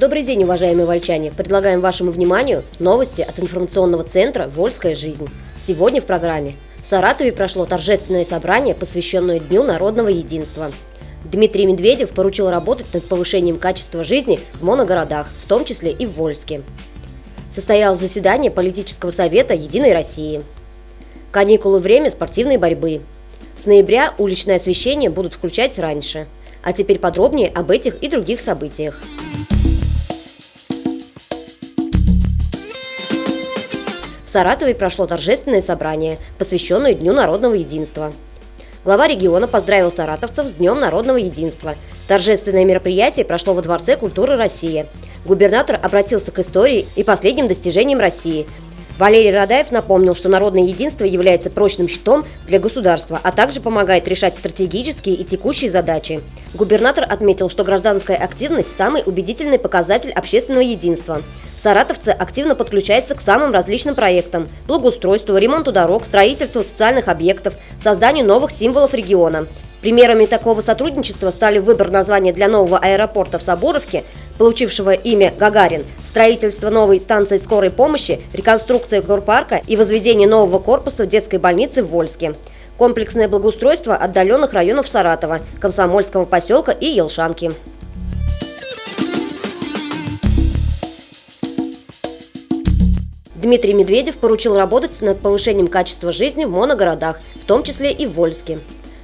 Добрый день, уважаемые вольчане! Предлагаем вашему вниманию новости от информационного центра «Вольская жизнь». Сегодня в программе в Саратове прошло торжественное собрание, посвященное Дню народного единства. Дмитрий Медведев поручил работать над повышением качества жизни в моногородах, в том числе и в Вольске. Состоялось заседание политического совета «Единой России». Каникулы – время спортивной борьбы. С ноября уличное освещение будут включать раньше. А теперь подробнее об этих и других событиях. В Саратове прошло торжественное собрание, посвященное Дню народного единства. Глава региона поздравил саратовцев с Днем народного единства. Торжественное мероприятие прошло во Дворце культуры России. Губернатор обратился к истории и последним достижениям России, Валерий Радаев напомнил, что народное единство является прочным щитом для государства, а также помогает решать стратегические и текущие задачи. Губернатор отметил, что гражданская активность – самый убедительный показатель общественного единства. Саратовцы активно подключаются к самым различным проектам – благоустройству, ремонту дорог, строительству социальных объектов, созданию новых символов региона. Примерами такого сотрудничества стали выбор названия для нового аэропорта в Соборовке, получившего имя Гагарин, строительство новой станции скорой помощи, реконструкция горпарка и возведение нового корпуса детской больнице в Вольске. Комплексное благоустройство отдаленных районов Саратова, Комсомольского поселка и Елшанки. Дмитрий Медведев поручил работать над повышением качества жизни в моногородах, в том числе и в Вольске.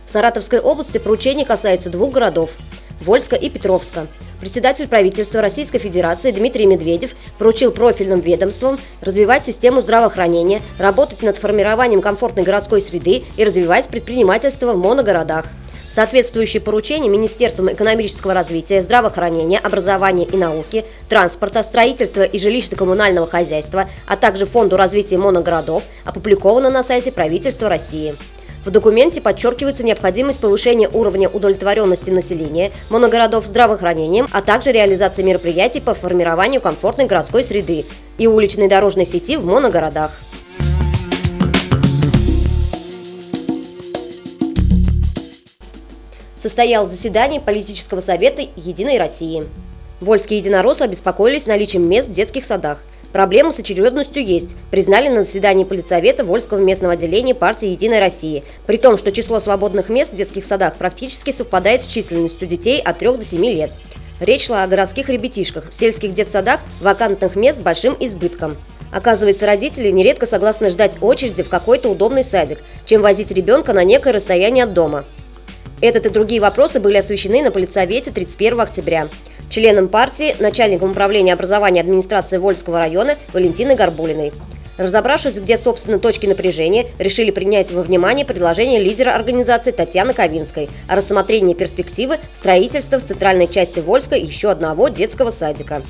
В Саратовской области поручение касается двух городов – Вольска и Петровска. Председатель правительства Российской Федерации Дмитрий Медведев поручил профильным ведомствам развивать систему здравоохранения, работать над формированием комфортной городской среды и развивать предпринимательство в моногородах. Соответствующие поручения Министерством экономического развития, здравоохранения, образования и науки, транспорта, строительства и жилищно-коммунального хозяйства, а также Фонду развития моногородов опубликованы на сайте правительства России. В документе подчеркивается необходимость повышения уровня удовлетворенности населения моногородов здравоохранением, а также реализации мероприятий по формированию комфортной городской среды и уличной дорожной сети в моногородах. Состоялось заседание политического совета «Единой России». Вольские единороссы обеспокоились наличием мест в детских садах – Проблемы с очередностью есть, признали на заседании политсовета Вольского местного отделения партии «Единая Россия», при том, что число свободных мест в детских садах практически совпадает с численностью детей от 3 до 7 лет. Речь шла о городских ребятишках. В сельских детсадах вакантных мест с большим избытком. Оказывается, родители нередко согласны ждать очереди в какой-то удобный садик, чем возить ребенка на некое расстояние от дома. Этот и другие вопросы были освещены на политсовете 31 октября членом партии, начальником управления образования администрации Вольского района Валентиной Горбулиной. Разобравшись, где, собственно, точки напряжения, решили принять во внимание предложение лидера организации Татьяны Ковинской о рассмотрении перспективы строительства в центральной части Вольска еще одного детского садика.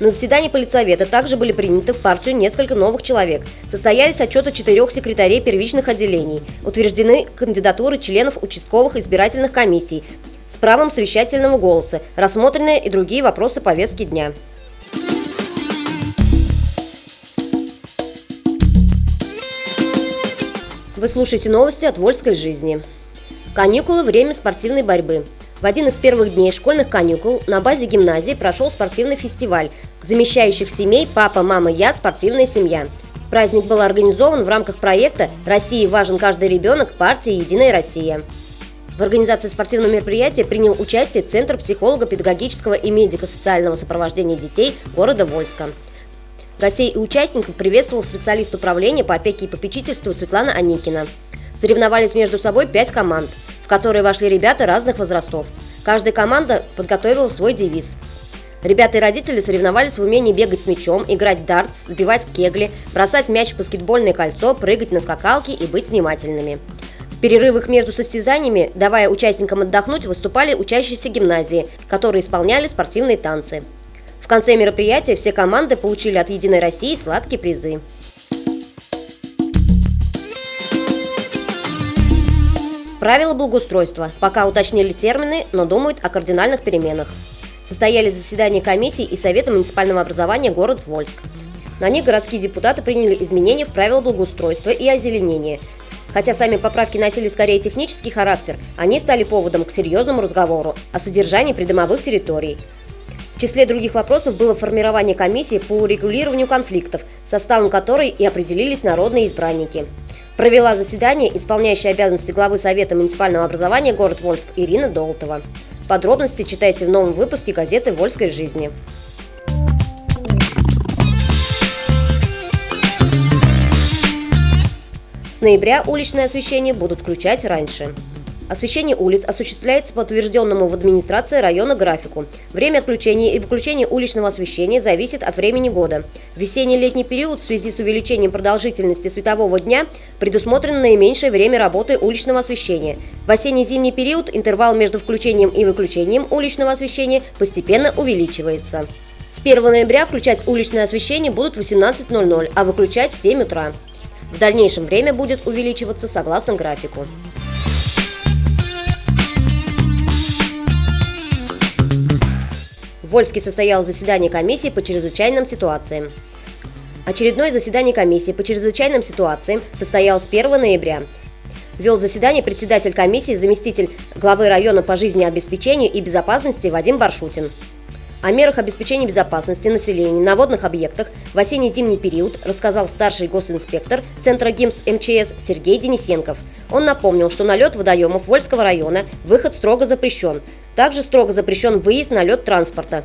На заседании политсовета также были приняты в партию несколько новых человек. Состоялись отчеты четырех секретарей первичных отделений. Утверждены кандидатуры членов участковых избирательных комиссий, правом совещательного голоса, рассмотрены и другие вопросы повестки дня. Вы слушаете новости от Вольской жизни. Каникулы – время спортивной борьбы. В один из первых дней школьных каникул на базе гимназии прошел спортивный фестиваль замещающих семей «Папа, мама, я. Спортивная семья». Праздник был организован в рамках проекта «России важен каждый ребенок. Партия «Единая Россия». В организации спортивного мероприятия принял участие Центр психолого-педагогического и медико-социального сопровождения детей города Вольска. Гостей и участников приветствовал специалист управления по опеке и попечительству Светлана Аникина. Соревновались между собой пять команд, в которые вошли ребята разных возрастов. Каждая команда подготовила свой девиз. Ребята и родители соревновались в умении бегать с мячом, играть в дартс, сбивать кегли, бросать мяч в баскетбольное кольцо, прыгать на скакалке и быть внимательными перерывах между состязаниями, давая участникам отдохнуть, выступали учащиеся гимназии, которые исполняли спортивные танцы. В конце мероприятия все команды получили от «Единой России» сладкие призы. Правила благоустройства. Пока уточнили термины, но думают о кардинальных переменах. Состоялись заседания комиссии и Совета муниципального образования город Вольск. На них городские депутаты приняли изменения в правила благоустройства и озеленения, Хотя сами поправки носили скорее технический характер, они стали поводом к серьезному разговору о содержании придомовых территорий. В числе других вопросов было формирование комиссии по урегулированию конфликтов, составом которой и определились народные избранники. Провела заседание исполняющая обязанности главы Совета муниципального образования город Вольск Ирина Долтова. Подробности читайте в новом выпуске газеты «Вольской жизни». Ноября уличное освещение будут включать раньше. Освещение улиц осуществляется по утвержденному в администрации района графику. Время отключения и выключения уличного освещения зависит от времени года. В весенне-летний период в связи с увеличением продолжительности светового дня предусмотрено наименьшее время работы уличного освещения. В осенне-зимний период интервал между включением и выключением уличного освещения постепенно увеличивается. С 1 ноября включать уличное освещение будут в 18.00, а выключать в 7 утра. В дальнейшем время будет увеличиваться согласно графику. В Вольске состоялось заседание комиссии по чрезвычайным ситуациям. Очередное заседание комиссии по чрезвычайным ситуациям состоялось 1 ноября. Вел заседание председатель комиссии, заместитель главы района по жизнеобеспечению и безопасности Вадим Баршутин. О мерах обеспечения безопасности населения на водных объектах в осенне-зимний период рассказал старший госинспектор Центра ГИМС МЧС Сергей Денисенков. Он напомнил, что на лед водоемов Вольского района выход строго запрещен, также строго запрещен выезд на лед транспорта.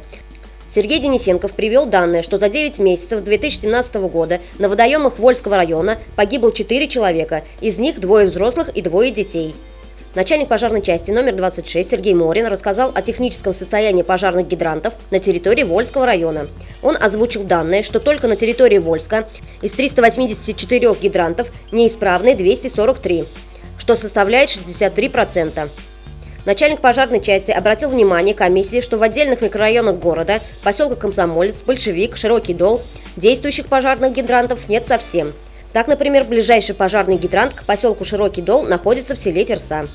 Сергей Денисенков привел данные, что за 9 месяцев 2017 года на водоемах Вольского района погибло 4 человека, из них двое взрослых и двое детей. Начальник пожарной части номер 26 Сергей Морин рассказал о техническом состоянии пожарных гидрантов на территории Вольского района. Он озвучил данные, что только на территории Вольска из 384 гидрантов неисправны 243, что составляет 63%. Начальник пожарной части обратил внимание комиссии, что в отдельных микрорайонах города, поселка Комсомолец, Большевик, Широкий Дол, действующих пожарных гидрантов нет совсем. Так, например, ближайший пожарный гидрант к поселку Широкий Дол находится в селе Терса.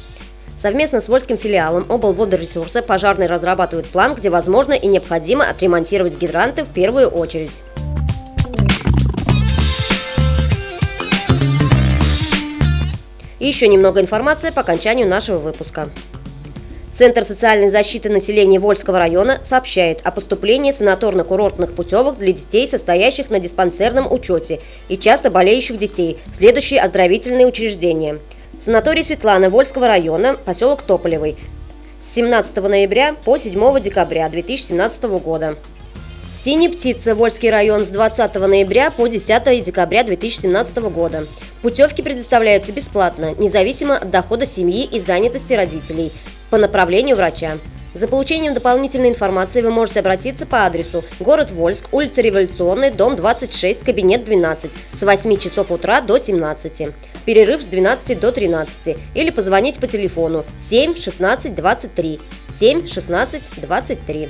Совместно с Вольским филиалом облводоресурса пожарные разрабатывают план, где возможно и необходимо отремонтировать гидранты в первую очередь. И еще немного информации по окончанию нашего выпуска. Центр социальной защиты населения Вольского района сообщает о поступлении санаторно-курортных путевок для детей, состоящих на диспансерном учете и часто болеющих детей, следующие оздоровительные учреждения. Санаторий Светлана Вольского района, поселок Тополевый, с 17 ноября по 7 декабря 2017 года. Синяя птица, Вольский район с 20 ноября по 10 декабря 2017 года. Путевки предоставляются бесплатно, независимо от дохода семьи и занятости родителей по направлению врача. За получением дополнительной информации вы можете обратиться по адресу город Вольск, улица Революционная, дом 26, кабинет 12 с 8 часов утра до 17. Перерыв с 12 до 13 или позвонить по телефону 7 16 23 7 16 23.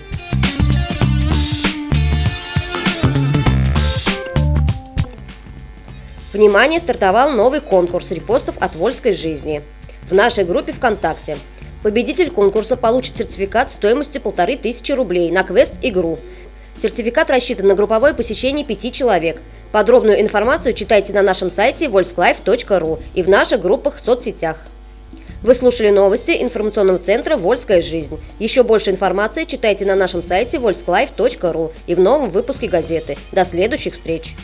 Внимание, стартовал новый конкурс репостов от Вольской жизни в нашей группе ВКонтакте – Победитель конкурса получит сертификат стоимостью полторы тысячи рублей на квест-игру. Сертификат рассчитан на групповое посещение пяти человек. Подробную информацию читайте на нашем сайте volsklife.ru и в наших группах в соцсетях. Вы слушали новости информационного центра «Вольская жизнь». Еще больше информации читайте на нашем сайте volsklife.ru и в новом выпуске газеты. До следующих встреч!